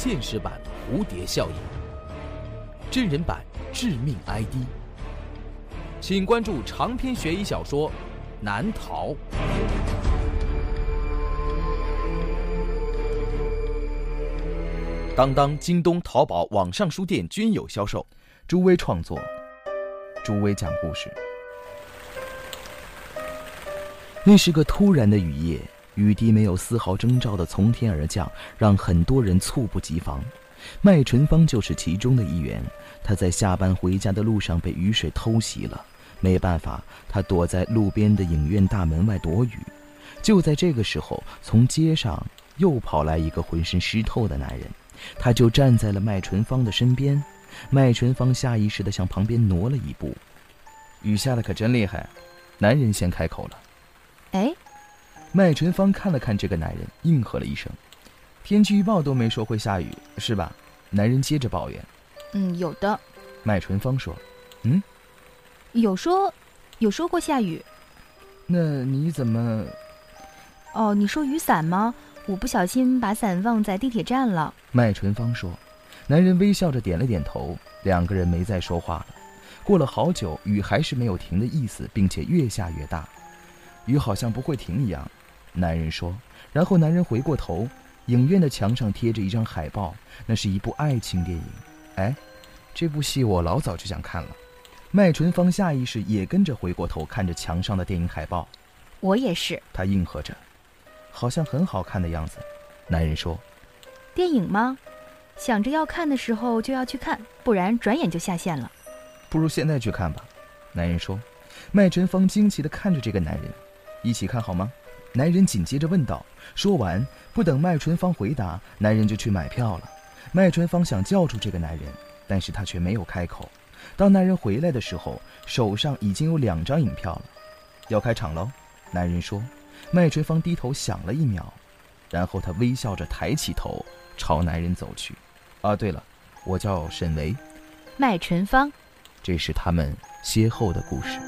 现实版蝴蝶效应，真人版致命 ID，请关注长篇悬疑小说《难逃》。当当、京东、淘宝网上书店均有销售。朱威创作，朱威讲故事。那是个突然的雨夜，雨滴没有丝毫征兆的从天而降，让很多人猝不及防。麦纯芳就是其中的一员。他在下班回家的路上被雨水偷袭了，没办法，他躲在路边的影院大门外躲雨。就在这个时候，从街上又跑来一个浑身湿透的男人。他就站在了麦纯芳的身边，麦纯芳下意识地向旁边挪了一步。雨下的可真厉害，男人先开口了。哎，麦纯芳看了看这个男人，应和了一声。天气预报都没说会下雨，是吧？男人接着抱怨。嗯，有的。麦纯芳说。嗯，有说，有说过下雨。那你怎么？哦，你说雨伞吗？我不小心把伞忘在地铁站了。麦纯芳说，男人微笑着点了点头，两个人没再说话了。过了好久，雨还是没有停的意思，并且越下越大，雨好像不会停一样。男人说，然后男人回过头，影院的墙上贴着一张海报，那是一部爱情电影。哎，这部戏我老早就想看了。麦纯芳下意识也跟着回过头，看着墙上的电影海报。我也是。他应和着。好像很好看的样子，男人说：“电影吗？想着要看的时候就要去看，不然转眼就下线了。不如现在去看吧。”男人说。麦晨芳惊奇地看着这个男人：“一起看好吗？”男人紧接着问道。说完，不等麦春芳回答，男人就去买票了。麦春芳想叫住这个男人，但是他却没有开口。当男人回来的时候，手上已经有两张影票了。要开场喽，男人说。麦春芳低头想了一秒，然后她微笑着抬起头，朝男人走去。啊，对了，我叫沈维。麦春芳，这是他们邂逅的故事。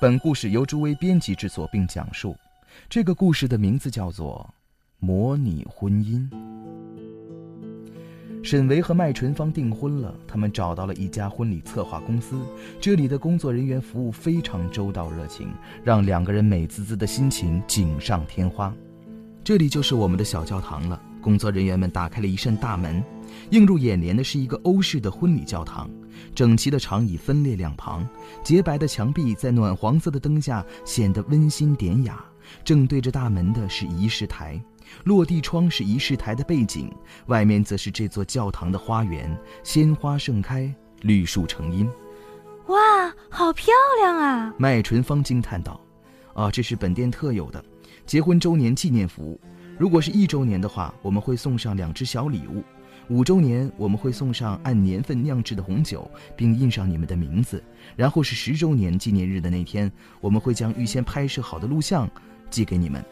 本故事由朱威编辑制作并讲述。这个故事的名字叫做。模拟婚姻。沈维和麦纯芳订婚了，他们找到了一家婚礼策划公司，这里的工作人员服务非常周到热情，让两个人美滋滋的心情锦上添花。这里就是我们的小教堂了。工作人员们打开了一扇大门，映入眼帘的是一个欧式的婚礼教堂，整齐的长椅分列两旁，洁白的墙壁在暖黄色的灯下显得温馨典雅。正对着大门的是仪式台。落地窗是仪式台的背景，外面则是这座教堂的花园，鲜花盛开，绿树成荫。哇，好漂亮啊！麦纯芳惊叹道：“啊，这是本店特有的结婚周年纪念服务。如果是一周年的话，我们会送上两只小礼物；五周年我们会送上按年份酿制的红酒，并印上你们的名字。然后是十周年纪念日的那天，我们会将预先拍摄好的录像寄给你们。”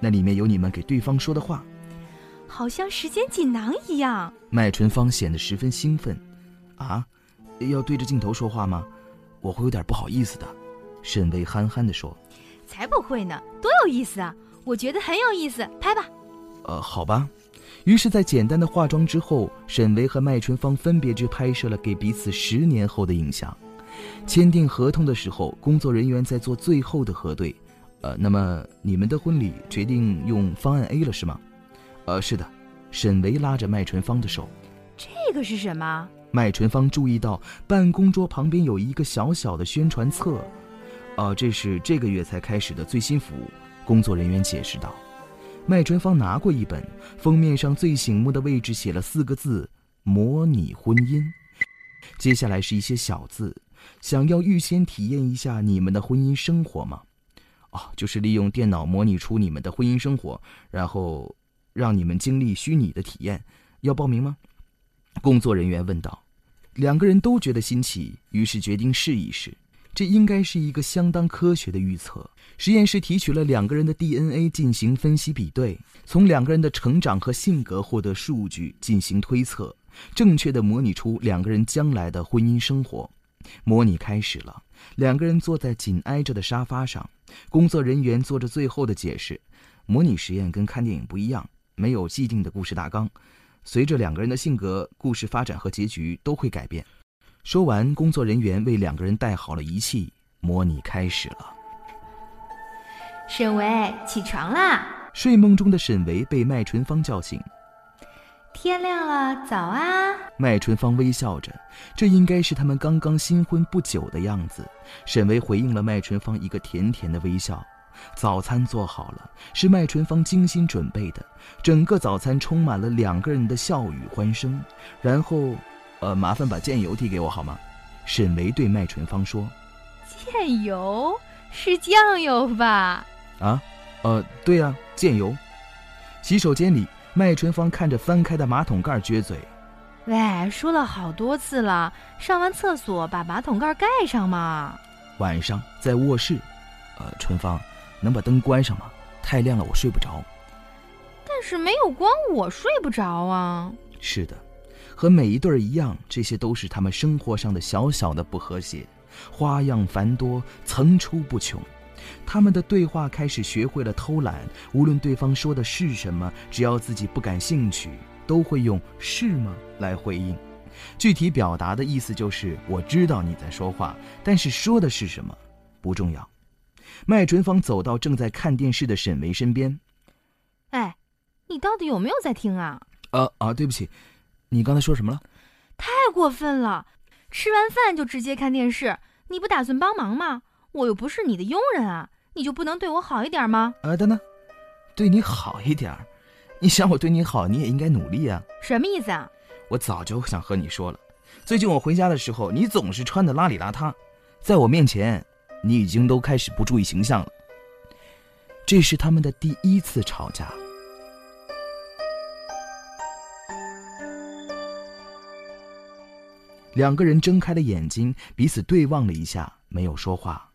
那里面有你们给对方说的话，好像时间锦囊一样。麦春芳显得十分兴奋，啊，要对着镜头说话吗？我会有点不好意思的。沈巍憨憨地说：“才不会呢，多有意思啊！我觉得很有意思，拍吧。”呃，好吧。于是，在简单的化妆之后，沈巍和麦春芳分别去拍摄了给彼此十年后的影像。签订合同的时候，工作人员在做最后的核对。呃，那么你们的婚礼决定用方案 A 了是吗？呃，是的。沈维拉着麦春芳的手。这个是什么？麦春芳注意到办公桌旁边有一个小小的宣传册。哦，这是这个月才开始的最新服务。工作人员解释道。麦春芳拿过一本，封面上最醒目的位置写了四个字：模拟婚姻。接下来是一些小字：想要预先体验一下你们的婚姻生活吗？哦就是利用电脑模拟出你们的婚姻生活，然后让你们经历虚拟的体验。要报名吗？工作人员问道。两个人都觉得新奇，于是决定试一试。这应该是一个相当科学的预测。实验室提取了两个人的 DNA 进行分析比对，从两个人的成长和性格获得数据进行推测。正确的模拟出两个人将来的婚姻生活。模拟开始了，两个人坐在紧挨着的沙发上，工作人员做着最后的解释。模拟实验跟看电影不一样，没有既定的故事大纲，随着两个人的性格，故事发展和结局都会改变。说完，工作人员为两个人带好了仪器，模拟开始了。沈维，起床啦！睡梦中的沈维被麦纯芳叫醒。天亮了，早啊！麦纯芳微笑着，这应该是他们刚刚新婚不久的样子。沈维回应了麦纯芳一个甜甜的微笑。早餐做好了，是麦纯芳精心准备的，整个早餐充满了两个人的笑语欢声。然后，呃，麻烦把酱油递给我好吗？沈维对麦纯芳说：“酱油是酱油吧？”啊，呃，对呀，酱油。洗手间里，麦纯芳看着翻开的马桶盖，撅嘴：“喂，说了好多次了，上完厕所把马桶盖盖上嘛。”晚上在卧室，呃，春芳。能把灯关上吗？太亮了，我睡不着。但是没有光，我睡不着啊。是的，和每一对儿一样，这些都是他们生活上的小小的不和谐，花样繁多，层出不穷。他们的对话开始学会了偷懒，无论对方说的是什么，只要自己不感兴趣，都会用“是吗”来回应。具体表达的意思就是我知道你在说话，但是说的是什么不重要。麦纯芳走到正在看电视的沈维身边。“哎，你到底有没有在听啊？”“啊啊，对不起，你刚才说什么了？”“太过分了！吃完饭就直接看电视，你不打算帮忙吗？我又不是你的佣人啊，你就不能对我好一点吗？”“啊，等等，对你好一点？你想我对你好，你也应该努力啊。”“什么意思啊？”“我早就想和你说了，最近我回家的时候，你总是穿的邋里邋遢，在我面前。”你已经都开始不注意形象了。这是他们的第一次吵架。两个人睁开了眼睛，彼此对望了一下，没有说话。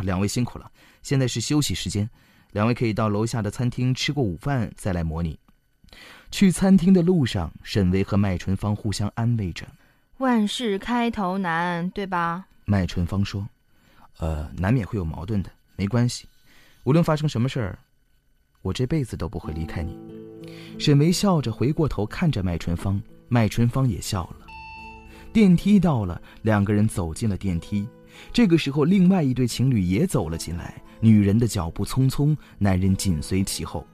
两位辛苦了，现在是休息时间，两位可以到楼下的餐厅吃过午饭再来模拟。去餐厅的路上，沈巍和麦春芳互相安慰着：“万事开头难，对吧？”麦春芳说。呃，难免会有矛盾的，没关系。无论发生什么事儿，我这辈子都不会离开你。沈巍笑着回过头看着麦春芳，麦春芳也笑了。电梯到了，两个人走进了电梯。这个时候，另外一对情侣也走了进来。女人的脚步匆匆，男人紧随其后。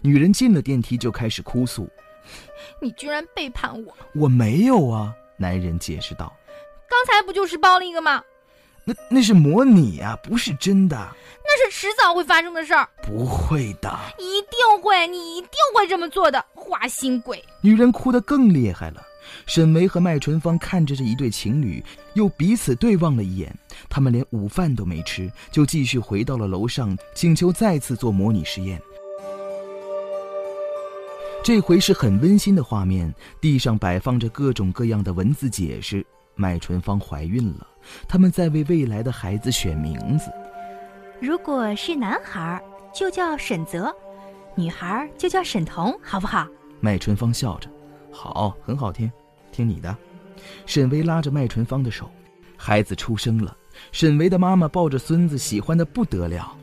女人进了电梯就开始哭诉：“你居然背叛我！”“我没有啊。”男人解释道。“刚才不就是包了一个吗？”那那是模拟啊，不是真的。那是迟早会发生的事儿。不会的，一定会，你一定会这么做的，花心鬼。女人哭得更厉害了。沈维和麦纯芳看着这一对情侣，又彼此对望了一眼。他们连午饭都没吃，就继续回到了楼上，请求再次做模拟实验。这回是很温馨的画面，地上摆放着各种各样的文字解释。麦纯芳怀孕了。他们在为未来的孩子选名字。如果是男孩，就叫沈泽；女孩就叫沈彤，好不好？麦春芳笑着：“好，很好听，听你的。”沈巍拉着麦春芳的手，孩子出生了。沈巍的妈妈抱着孙子，喜欢的不得了。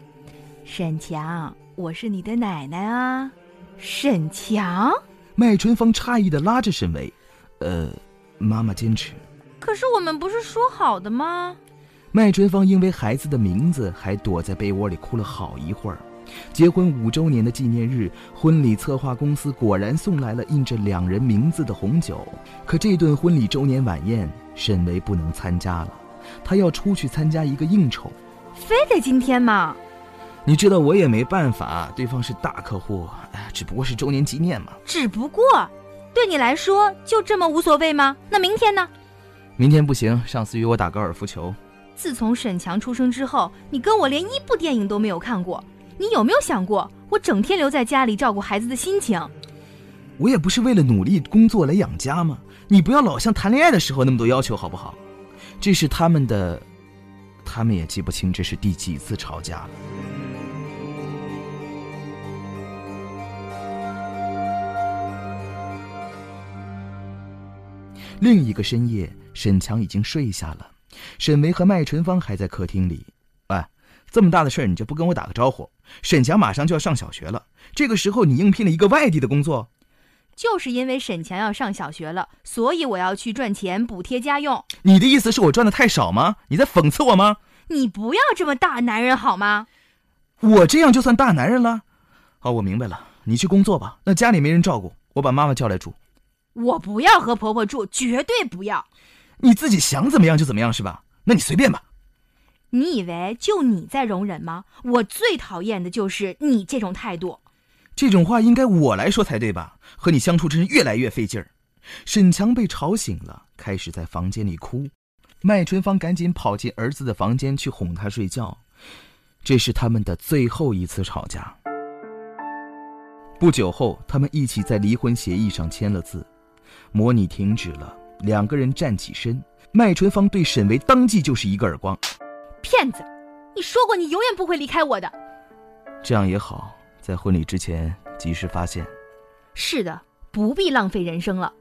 沈强，我是你的奶奶啊！沈强，麦春芳诧异的拉着沈巍：“呃，妈妈坚持。”可是我们不是说好的吗？麦春芳因为孩子的名字，还躲在被窝里哭了好一会儿。结婚五周年的纪念日，婚礼策划公司果然送来了印着两人名字的红酒。可这顿婚礼周年晚宴，沈维不能参加了，他要出去参加一个应酬。非得今天吗？你知道我也没办法，对方是大客户，哎，只不过是周年纪念嘛。只不过，对你来说就这么无所谓吗？那明天呢？明天不行，上司约我打高尔夫球。自从沈强出生之后，你跟我连一部电影都没有看过。你有没有想过，我整天留在家里照顾孩子的心情？我也不是为了努力工作来养家吗？你不要老像谈恋爱的时候那么多要求，好不好？这是他们的，他们也记不清这是第几次吵架了。另一个深夜，沈强已经睡下了，沈维和麦纯芳还在客厅里。哎，这么大的事儿你就不跟我打个招呼？沈强马上就要上小学了，这个时候你应聘了一个外地的工作，就是因为沈强要上小学了，所以我要去赚钱补贴家用。你的意思是我赚的太少吗？你在讽刺我吗？你不要这么大男人好吗？我这样就算大男人了？好，我明白了，你去工作吧。那家里没人照顾，我把妈妈叫来住。我不要和婆婆住，绝对不要。你自己想怎么样就怎么样是吧？那你随便吧。你以为就你在容忍吗？我最讨厌的就是你这种态度。这种话应该我来说才对吧？和你相处真是越来越费劲儿。沈强被吵醒了，开始在房间里哭。麦春芳赶紧跑进儿子的房间去哄他睡觉。这是他们的最后一次吵架。不久后，他们一起在离婚协议上签了字。模拟停止了，两个人站起身。麦春芳对沈维当即就是一个耳光：“骗子！你说过你永远不会离开我的。”这样也好，在婚礼之前及时发现。是的，不必浪费人生了。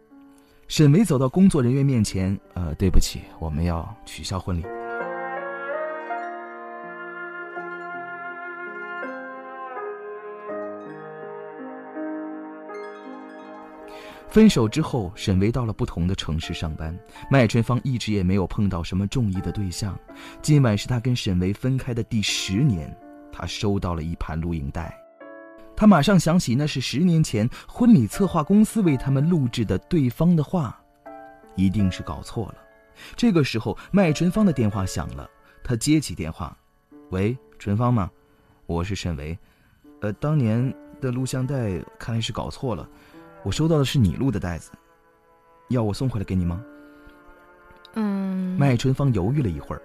沈梅走到工作人员面前：“呃，对不起，我们要取消婚礼。”分手之后，沈维到了不同的城市上班。麦春芳一直也没有碰到什么中意的对象。今晚是他跟沈维分开的第十年，他收到了一盘录影带，他马上想起那是十年前婚礼策划公司为他们录制的对方的话，一定是搞错了。这个时候，麦春芳的电话响了，他接起电话：“喂，春芳吗？我是沈维。呃，当年的录像带看来是搞错了。”我收到的是你录的袋子，要我送回来给你吗？嗯。麦春芳犹豫了一会儿，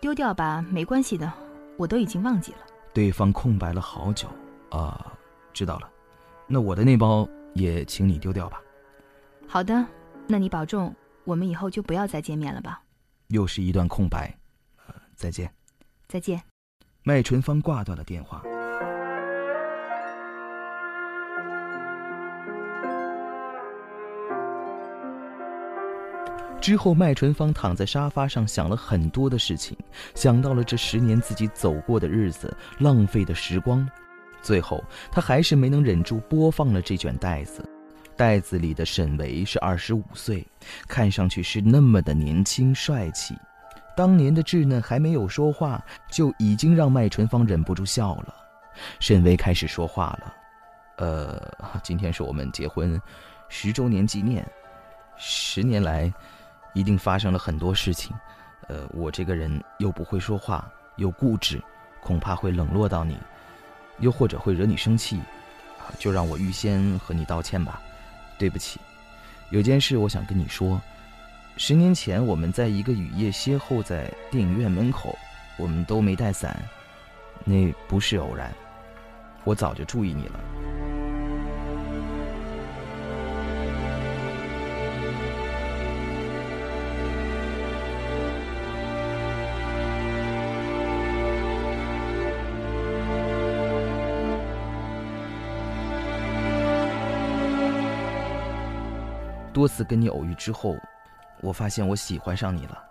丢掉吧，没关系的，我都已经忘记了。对方空白了好久，啊，知道了，那我的那包也请你丢掉吧。好的，那你保重，我们以后就不要再见面了吧。又是一段空白，呃，再见。再见。麦春芳挂断了电话。之后，麦纯芳躺在沙发上想了很多的事情，想到了这十年自己走过的日子、浪费的时光，最后她还是没能忍住播放了这卷袋子。袋子里的沈维是二十五岁，看上去是那么的年轻帅气，当年的稚嫩还没有说话，就已经让麦纯芳忍不住笑了。沈维开始说话了：“呃，今天是我们结婚十周年纪念，十年来……”一定发生了很多事情，呃，我这个人又不会说话，又固执，恐怕会冷落到你，又或者会惹你生气，就让我预先和你道歉吧，对不起。有件事我想跟你说，十年前我们在一个雨夜邂逅在电影院门口，我们都没带伞，那不是偶然，我早就注意你了。多次跟你偶遇之后，我发现我喜欢上你了，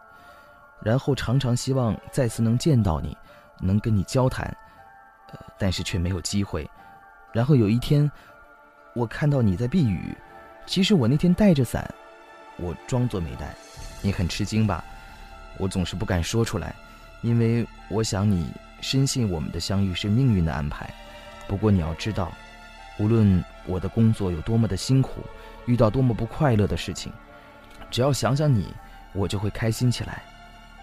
然后常常希望再次能见到你，能跟你交谈，呃，但是却没有机会。然后有一天，我看到你在避雨，其实我那天带着伞，我装作没带，你很吃惊吧？我总是不敢说出来，因为我想你深信我们的相遇是命运的安排。不过你要知道，无论我的工作有多么的辛苦。遇到多么不快乐的事情，只要想想你，我就会开心起来。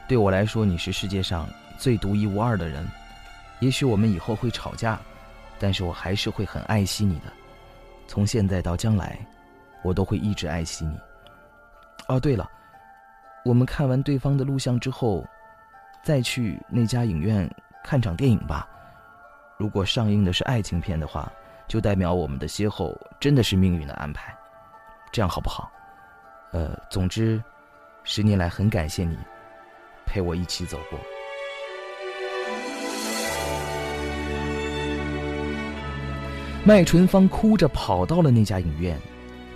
对我来说，你是世界上最独一无二的人。也许我们以后会吵架，但是我还是会很爱惜你的。从现在到将来，我都会一直爱惜你。哦，对了，我们看完对方的录像之后，再去那家影院看场电影吧。如果上映的是爱情片的话，就代表我们的邂逅真的是命运的安排。这样好不好？呃，总之，十年来很感谢你，陪我一起走过。麦纯芳哭着跑到了那家影院，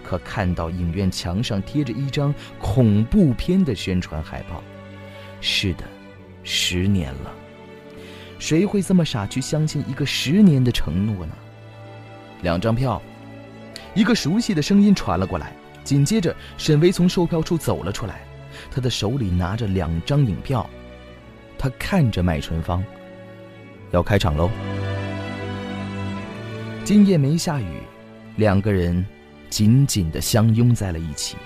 可看到影院墙上贴着一张恐怖片的宣传海报。是的，十年了。谁会这么傻去相信一个十年的承诺呢？两张票。一个熟悉的声音传了过来，紧接着沈巍从售票处走了出来，他的手里拿着两张影票，他看着麦春芳，要开场喽。今夜没下雨，两个人紧紧的相拥在了一起。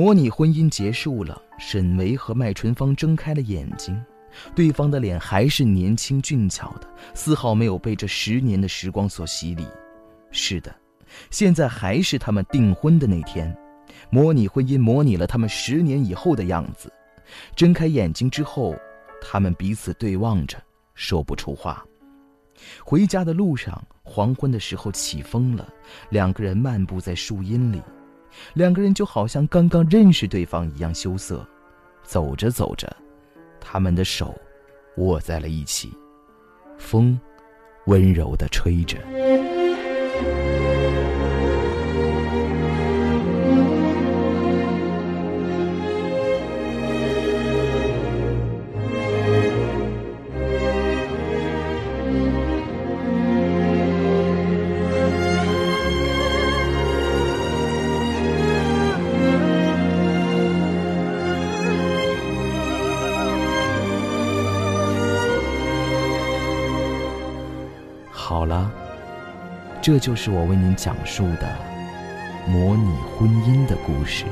模拟婚姻结束了，沈维和麦春芳睁开了眼睛，对方的脸还是年轻俊俏的，丝毫没有被这十年的时光所洗礼。是的，现在还是他们订婚的那天，模拟婚姻模拟了他们十年以后的样子。睁开眼睛之后，他们彼此对望着，说不出话。回家的路上，黄昏的时候起风了，两个人漫步在树荫里。两个人就好像刚刚认识对方一样羞涩，走着走着，他们的手握在了一起，风温柔的吹着。这就是我为您讲述的模拟婚姻的故事。